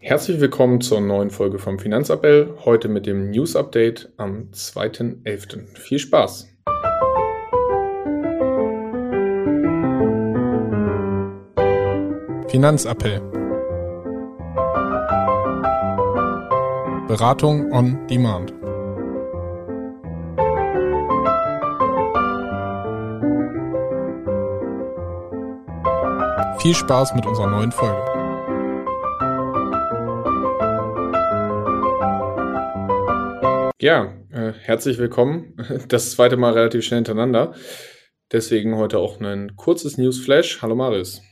Herzlich willkommen zur neuen Folge vom Finanzappell. Heute mit dem News Update am 2.11. Viel Spaß! Finanzappell. Beratung on Demand. Viel Spaß mit unserer neuen Folge. Ja, äh, herzlich willkommen. Das zweite Mal relativ schnell hintereinander. Deswegen heute auch ein kurzes Newsflash. Hallo Marius.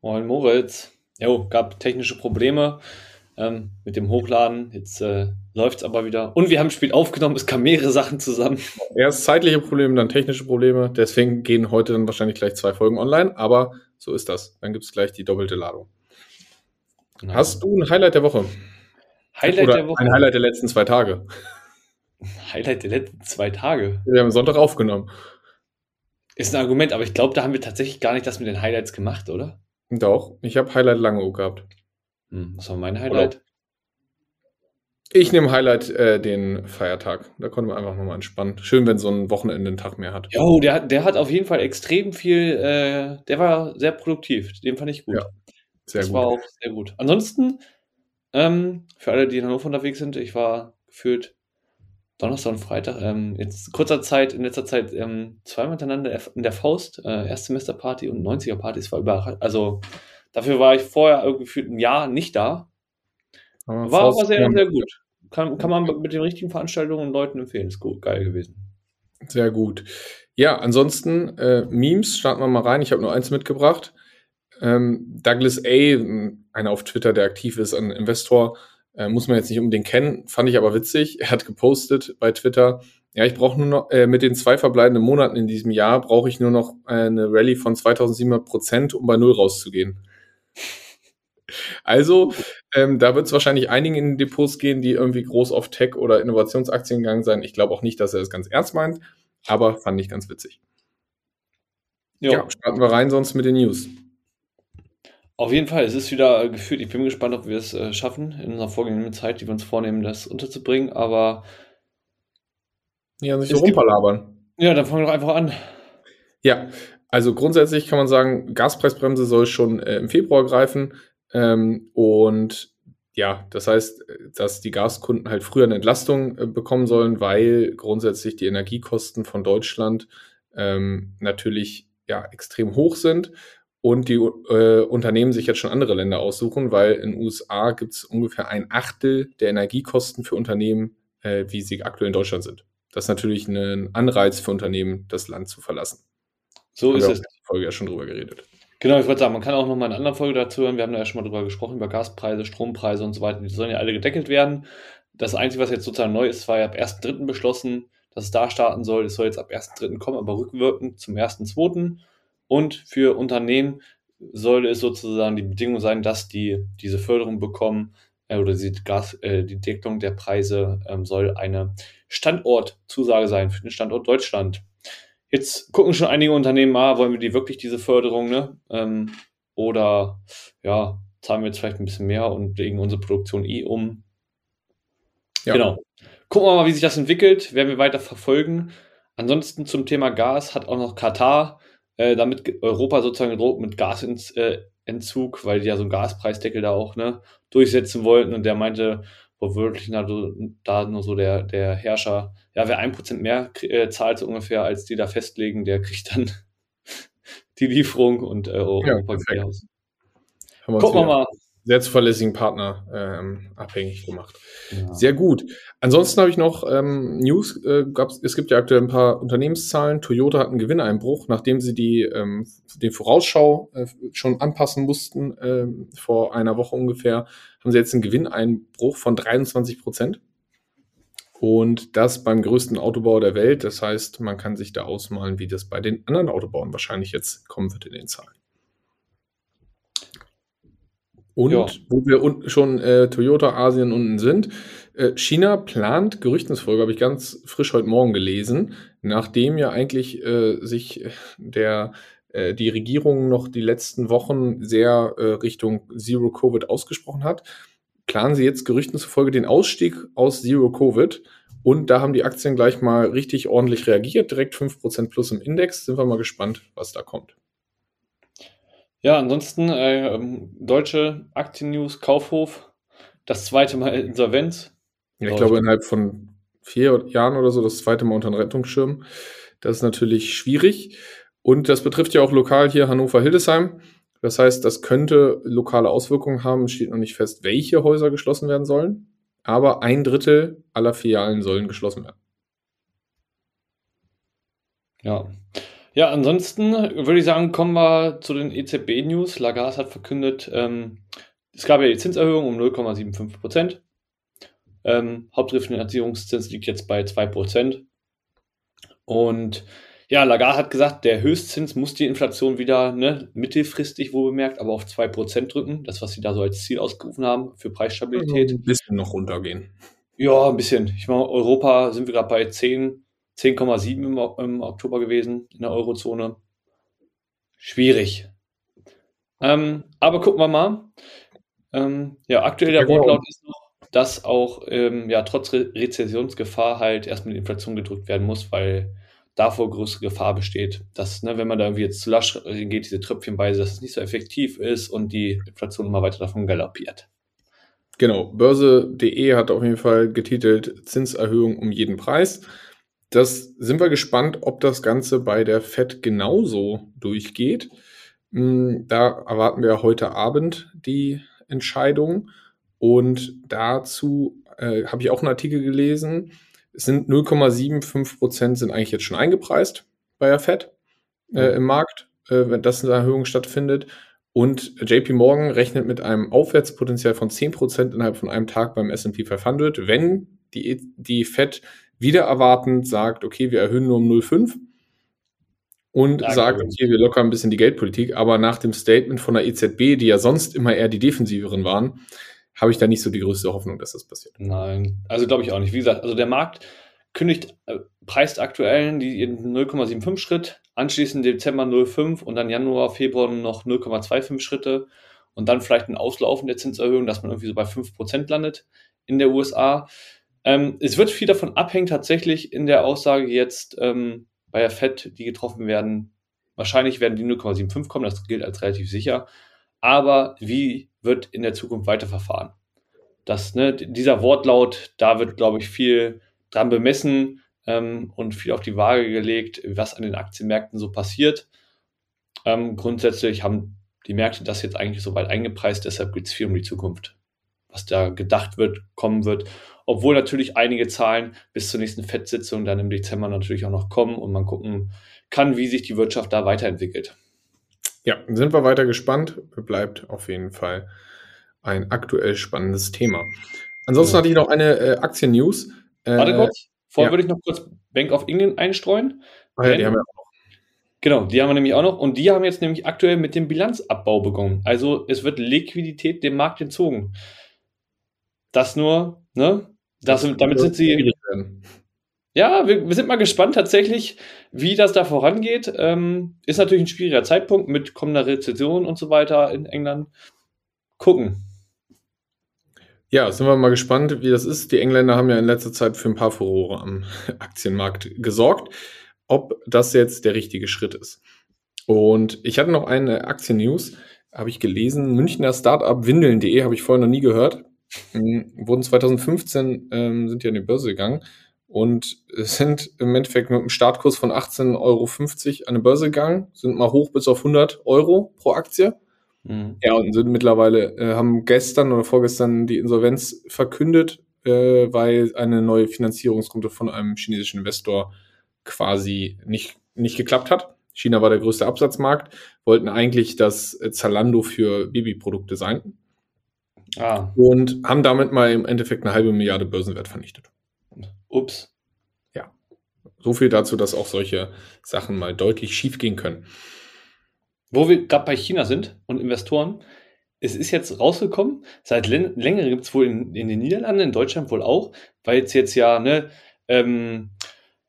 Moin Moritz. Jo, gab technische Probleme ähm, mit dem Hochladen. Jetzt äh, läuft es aber wieder. Und wir haben das Spiel aufgenommen. Es kamen mehrere Sachen zusammen. Erst zeitliche Probleme, dann technische Probleme. Deswegen gehen heute dann wahrscheinlich gleich zwei Folgen online. Aber so ist das. Dann gibt es gleich die doppelte Ladung. Genau. Hast du ein Highlight der Woche? Highlight Oder der Woche? Ein Highlight der letzten zwei Tage. Highlight der letzten zwei Tage. Wir haben Sonntag aufgenommen. Ist ein Argument, aber ich glaube, da haben wir tatsächlich gar nicht das mit den Highlights gemacht, oder? Doch, ich habe Highlight lange gehabt. Hm, was war mein Highlight? Oder? Ich nehme Highlight äh, den Feiertag. Da konnte man einfach nochmal entspannen. Schön, wenn so ein Wochenende einen Tag mehr hat. Jo, der, der hat auf jeden Fall extrem viel, äh, der war sehr produktiv. Den fand ich gut. Ja, sehr das gut. war auch sehr gut. Ansonsten, ähm, für alle, die in Hannover unterwegs sind, ich war gefühlt Donnerstag und Freitag, ähm, jetzt kurzer Zeit, in letzter Zeit ähm, zweimal miteinander in der Faust, äh, Erstsemesterparty und 90er-Party, es war überall, also dafür war ich vorher irgendwie für ein Jahr nicht da. Aber war aber sehr, sehr gut. Kann, kann man mit den richtigen Veranstaltungen und Leuten empfehlen, ist gut, geil gewesen. Sehr gut. Ja, ansonsten äh, Memes, starten wir mal rein. Ich habe nur eins mitgebracht. Ähm, Douglas A., einer auf Twitter, der aktiv ist, ein Investor, äh, muss man jetzt nicht unbedingt kennen, fand ich aber witzig. Er hat gepostet bei Twitter, ja, ich brauche nur noch, äh, mit den zwei verbleibenden Monaten in diesem Jahr, brauche ich nur noch eine Rallye von 2700 Prozent, um bei Null rauszugehen. Also, ähm, da wird es wahrscheinlich einigen in den Depots gehen, die irgendwie groß auf Tech oder Innovationsaktien gegangen sein. Ich glaube auch nicht, dass er das ganz ernst meint, aber fand ich ganz witzig. Jo. Ja, starten wir rein sonst mit den News. Auf jeden Fall, es ist wieder gefühlt, ich bin gespannt, ob wir es äh, schaffen, in unserer vorgehenden Zeit, die wir uns vornehmen, das unterzubringen, aber. Ja, nicht so rumperlabern. Ja, dann fangen wir doch einfach an. Ja, also grundsätzlich kann man sagen, Gaspreisbremse soll schon äh, im Februar greifen. Ähm, und ja, das heißt, dass die Gaskunden halt früher eine Entlastung äh, bekommen sollen, weil grundsätzlich die Energiekosten von Deutschland ähm, natürlich ja extrem hoch sind und die äh, Unternehmen sich jetzt schon andere Länder aussuchen, weil in den USA gibt es ungefähr ein Achtel der Energiekosten für Unternehmen, äh, wie sie aktuell in Deutschland sind. Das ist natürlich ein Anreiz für Unternehmen, das Land zu verlassen. So Haben ist es. In der Folge ja schon drüber geredet. Genau, ich wollte sagen, man kann auch noch mal eine andere Folge dazu hören. Wir haben da ja schon mal drüber gesprochen, über Gaspreise, Strompreise und so weiter. Die sollen ja alle gedeckelt werden. Das Einzige, was jetzt sozusagen neu ist, war ja ab 1.3. beschlossen, dass es da starten soll. Es soll jetzt ab 1.3. kommen, aber rückwirkend zum 1.2. Und für Unternehmen soll es sozusagen die Bedingung sein, dass die diese Förderung bekommen äh, oder die, Gas, äh, die Deckelung der Preise ähm, soll eine Standortzusage sein für den Standort Deutschland. Jetzt gucken schon einige Unternehmen, ah, wollen wir die wirklich diese Förderung, ne? Ähm, oder ja, zahlen wir jetzt vielleicht ein bisschen mehr und legen unsere Produktion eh um. Ja. Genau. Gucken wir mal, wie sich das entwickelt, werden wir weiter verfolgen. Ansonsten zum Thema Gas hat auch noch Katar äh, damit Europa sozusagen gedroht mit Gasentzug, äh, weil die ja so einen Gaspreisdeckel da auch ne, durchsetzen wollten und der meinte, wortwörtlich da nur so der, der Herrscher, ja, wer ein Prozent mehr äh, zahlt so ungefähr, als die da festlegen, der kriegt dann die Lieferung und äh, Europa geht aus. Gucken wir mal. Sehr zuverlässigen Partner ähm, abhängig gemacht. Ja. Sehr gut. Ansonsten habe ich noch ähm, News. Äh, es gibt ja aktuell ein paar Unternehmenszahlen. Toyota hat einen Gewinneinbruch, nachdem sie die ähm, den Vorausschau äh, schon anpassen mussten äh, vor einer Woche ungefähr haben sie jetzt einen Gewinneinbruch von 23 Prozent. Und das beim größten Autobauer der Welt. Das heißt, man kann sich da ausmalen, wie das bei den anderen Autobauern wahrscheinlich jetzt kommen wird in den Zahlen. Und ja. wo wir schon äh, Toyota Asien unten sind, äh, China plant, Gerüchtensfolge habe ich ganz frisch heute Morgen gelesen, nachdem ja eigentlich äh, sich der äh, die Regierung noch die letzten Wochen sehr äh, Richtung Zero Covid ausgesprochen hat, planen sie jetzt Gerüchten zufolge den Ausstieg aus Zero Covid. Und da haben die Aktien gleich mal richtig ordentlich reagiert, direkt 5% plus im Index. Sind wir mal gespannt, was da kommt. Ja, ansonsten äh, deutsche Aktien-News, Kaufhof, das zweite Mal Insolvenz. Ja, ich glaube, innerhalb von vier Jahren oder so das zweite Mal unter den Rettungsschirm. Das ist natürlich schwierig. Und das betrifft ja auch lokal hier Hannover-Hildesheim. Das heißt, das könnte lokale Auswirkungen haben. Es steht noch nicht fest, welche Häuser geschlossen werden sollen. Aber ein Drittel aller Filialen sollen geschlossen werden. Ja. Ja, ansonsten würde ich sagen, kommen wir zu den EZB-News. Lagarde hat verkündet, ähm, es gab ja die Zinserhöhung um 0,75 Prozent. Ähm, Hauptrefinanzierungszins liegt jetzt bei 2%. Und ja, Lagarde hat gesagt, der Höchstzins muss die Inflation wieder ne, mittelfristig wohl bemerkt, aber auf 2% drücken. Das, was sie da so als Ziel ausgerufen haben für Preisstabilität. Also ein bisschen noch runtergehen. Ja, ein bisschen. Ich meine, Europa sind wir gerade bei 10, 10,7 im, im, Oktober gewesen in der Eurozone. Schwierig. Ähm, aber gucken wir mal. Ähm, ja, aktuell der Wortlaut ist noch, dass auch ähm, ja, trotz Re Rezessionsgefahr halt erstmal die Inflation gedrückt werden muss, weil davor größere Gefahr besteht, dass, ne, wenn man da irgendwie jetzt zu lasch geht, diese Tröpfchenweise, dass es nicht so effektiv ist und die Inflation immer weiter davon galoppiert. Genau, Börse.de hat auf jeden Fall getitelt Zinserhöhung um jeden Preis. Das sind wir gespannt, ob das Ganze bei der FED genauso durchgeht. Hm, da erwarten wir heute Abend die Entscheidung. Und dazu äh, habe ich auch einen Artikel gelesen. Es sind 0,75 Prozent sind eigentlich jetzt schon eingepreist bei der Fed äh, im Markt, äh, wenn das eine Erhöhung stattfindet. Und JP Morgan rechnet mit einem Aufwärtspotenzial von 10 Prozent innerhalb von einem Tag beim S&P 500, wenn die, die Fed wieder erwartend sagt, okay, wir erhöhen nur um 0,5 und ja, sagt, okay, wir lockern ein bisschen die Geldpolitik, aber nach dem Statement von der EZB, die ja sonst immer eher die defensiveren waren, habe ich da nicht so die größte Hoffnung, dass das passiert. Nein, also glaube ich auch nicht. Wie gesagt, also der Markt kündigt, äh, preist aktuell die 0,75 Schritt, anschließend Dezember 0,5 und dann Januar, Februar noch 0,25 Schritte und dann vielleicht ein Auslaufen der Zinserhöhung, dass man irgendwie so bei 5% landet in der USA. Ähm, es wird viel davon abhängen, tatsächlich in der Aussage jetzt ähm, bei der FED, die getroffen werden. Wahrscheinlich werden die 0,75 kommen, das gilt als relativ sicher. Aber wie wird in der Zukunft weiterverfahren. Das, ne, dieser Wortlaut, da wird, glaube ich, viel dran bemessen ähm, und viel auf die Waage gelegt, was an den Aktienmärkten so passiert. Ähm, grundsätzlich haben die Märkte das jetzt eigentlich so weit eingepreist, deshalb geht es viel um die Zukunft, was da gedacht wird, kommen wird. Obwohl natürlich einige Zahlen bis zur nächsten FED-Sitzung dann im Dezember natürlich auch noch kommen und man gucken kann, wie sich die Wirtschaft da weiterentwickelt. Ja, sind wir weiter gespannt. Bleibt auf jeden Fall ein aktuell spannendes Thema. Ansonsten ja. hatte ich noch eine äh, Aktien-News. Äh, Warte kurz, vorher ja. würde ich noch kurz Bank of England einstreuen. Ah, ja, die haben wir auch noch. Genau, die haben wir nämlich auch noch. Und die haben jetzt nämlich aktuell mit dem Bilanzabbau begonnen. Also es wird Liquidität dem Markt entzogen. Das nur, ne? Das, damit sind sie. Ja, wir, wir, sind mal gespannt tatsächlich, wie das da vorangeht. Ähm, ist natürlich ein schwieriger Zeitpunkt mit kommender Rezession und so weiter in England. Gucken. Ja, sind wir mal gespannt, wie das ist. Die Engländer haben ja in letzter Zeit für ein paar Furore am Aktienmarkt gesorgt, ob das jetzt der richtige Schritt ist. Und ich hatte noch eine Aktien-News, habe ich gelesen. Münchner Startup Windeln.de habe ich vorher noch nie gehört. Hm, wurden 2015 ähm, sind ja in die Börse gegangen und sind im Endeffekt mit einem Startkurs von 18,50 Euro an die Börse gegangen, sind mal hoch bis auf 100 Euro pro Aktie. Mhm. Ja, und sind mittlerweile, äh, haben gestern oder vorgestern die Insolvenz verkündet, äh, weil eine neue Finanzierungsrunde von einem chinesischen Investor quasi nicht, nicht geklappt hat. China war der größte Absatzmarkt, wollten eigentlich das Zalando für Babyprodukte sein. Ah. Und haben damit mal im Endeffekt eine halbe Milliarde Börsenwert vernichtet. Ups. Ja. So viel dazu, dass auch solche Sachen mal deutlich schief gehen können. Wo wir gerade bei China sind und Investoren, es ist jetzt rausgekommen, seit längerem gibt es wohl in, in, den Niederlanden, in Deutschland wohl auch, weil es jetzt ja, ne, ähm,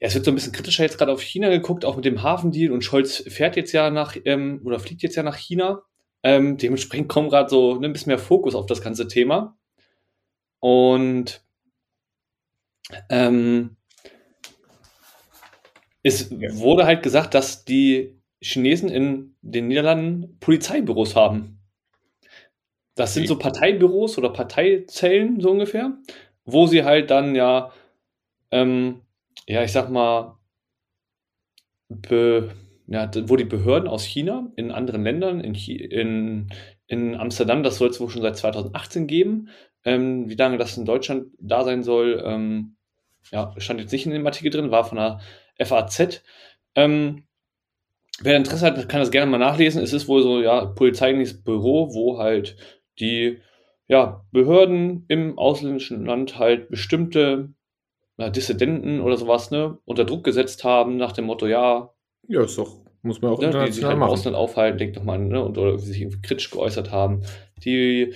ja, es wird so ein bisschen kritischer jetzt gerade auf China geguckt, auch mit dem Hafendeal und Scholz fährt jetzt ja nach ähm, oder fliegt jetzt ja nach China. Ähm, dementsprechend kommt gerade so ne, ein bisschen mehr Fokus auf das ganze Thema. Und ähm, es wurde halt gesagt, dass die Chinesen in den Niederlanden Polizeibüros haben. Das sind so Parteibüros oder Parteizellen, so ungefähr, wo sie halt dann ja, ähm, ja, ich sag mal, be, ja, wo die Behörden aus China in anderen Ländern, in, in, in Amsterdam, das soll es wohl schon seit 2018 geben. Ähm, wie lange das in Deutschland da sein soll, ähm, ja, stand jetzt nicht in dem Artikel drin, war von der FAZ. Ähm, wer Interesse hat, kann das gerne mal nachlesen. Es ist wohl so, ja, polizeiliches Büro, wo halt die ja, Behörden im ausländischen Land halt bestimmte ja, Dissidenten oder sowas ne, unter Druck gesetzt haben, nach dem Motto, ja. Ja, ist doch, muss man auch ja, die sich halt im Ausland aufhalten, denkt doch mal, ne, und oder sich kritisch geäußert haben. Die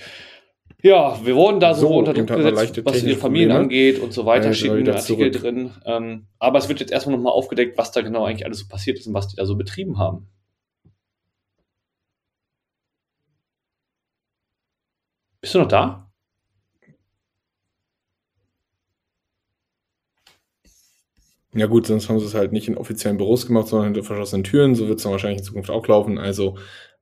ja, wir wurden da so, so unter Druck gesetzt, was ihre Familien Probleme. angeht und so weiter, steht in Artikel zurück. drin. Ähm, aber es wird jetzt erstmal nochmal aufgedeckt, was da genau eigentlich alles so passiert ist und was die da so betrieben haben. Bist du noch da? Ja gut, sonst haben sie es halt nicht in offiziellen Büros gemacht, sondern hinter verschlossenen Türen. So wird es dann wahrscheinlich in Zukunft auch laufen. Also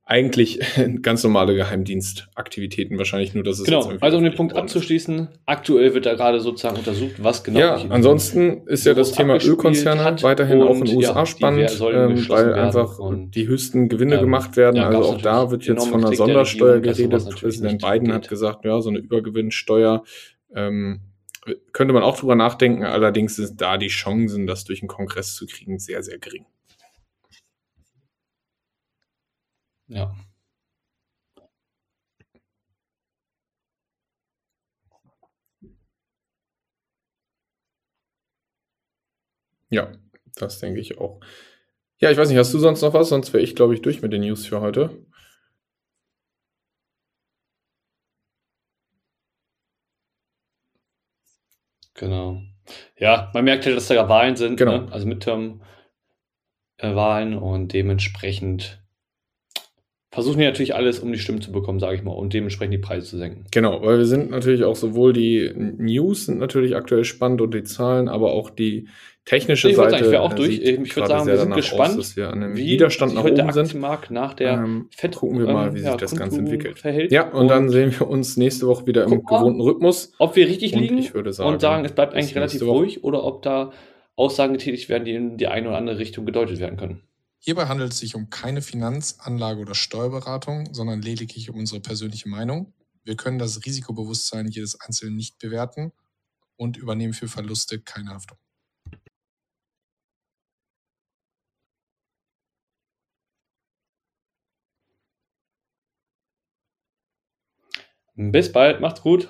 eigentlich ganz normale Geheimdienstaktivitäten wahrscheinlich nur, dass es genau. also um den Punkt abzuschließen, aktuell wird da gerade sozusagen untersucht, was genau. Ja, ansonsten ist ja das Thema Ölkonzerne weiterhin auch in den USA ja, spannend, ähm, weil einfach die höchsten Gewinne ähm, gemacht werden. Ja, also auch da wird jetzt von einer Sondersteuer geredet. Präsident Biden geht. hat gesagt, ja, so eine Übergewinnsteuer ähm, könnte man auch drüber nachdenken. Allerdings sind da die Chancen, das durch den Kongress zu kriegen, sehr, sehr gering. Ja. Ja, das denke ich auch. Ja, ich weiß nicht, hast du sonst noch was? Sonst wäre ich, glaube ich, durch mit den News für heute. Genau. Ja, man merkt halt, dass da Wahlen sind, genau. ne? also Midterm-Wahlen und dementsprechend versuchen wir natürlich alles, um die Stimmen zu bekommen, sage ich mal, und dementsprechend die Preise zu senken. Genau, weil wir sind natürlich auch sowohl die News sind natürlich aktuell spannend und die Zahlen, aber auch die technische ich Seite. Ich auch durch. Ich würde sagen, wir sind gespannt, aus, wir an einem wie Widerstand nach oben sind. nach der ähm, Fett gucken wir mal, wie ähm, sich ja, das Ganze entwickelt. Verhält. Ja, und, und, dann sehen wir uns nächste Woche wieder im gewohnten Rhythmus. Ob wir richtig liegen und, ich würde sagen, und sagen, es bleibt eigentlich relativ ruhig oder ob da Aussagen getätigt werden, die in die eine oder andere Richtung gedeutet werden können. Hierbei handelt es sich um keine Finanz-, Anlage- oder Steuerberatung, sondern lediglich um unsere persönliche Meinung. Wir können das Risikobewusstsein jedes Einzelnen nicht bewerten und übernehmen für Verluste keine Haftung. Bis bald, macht's gut.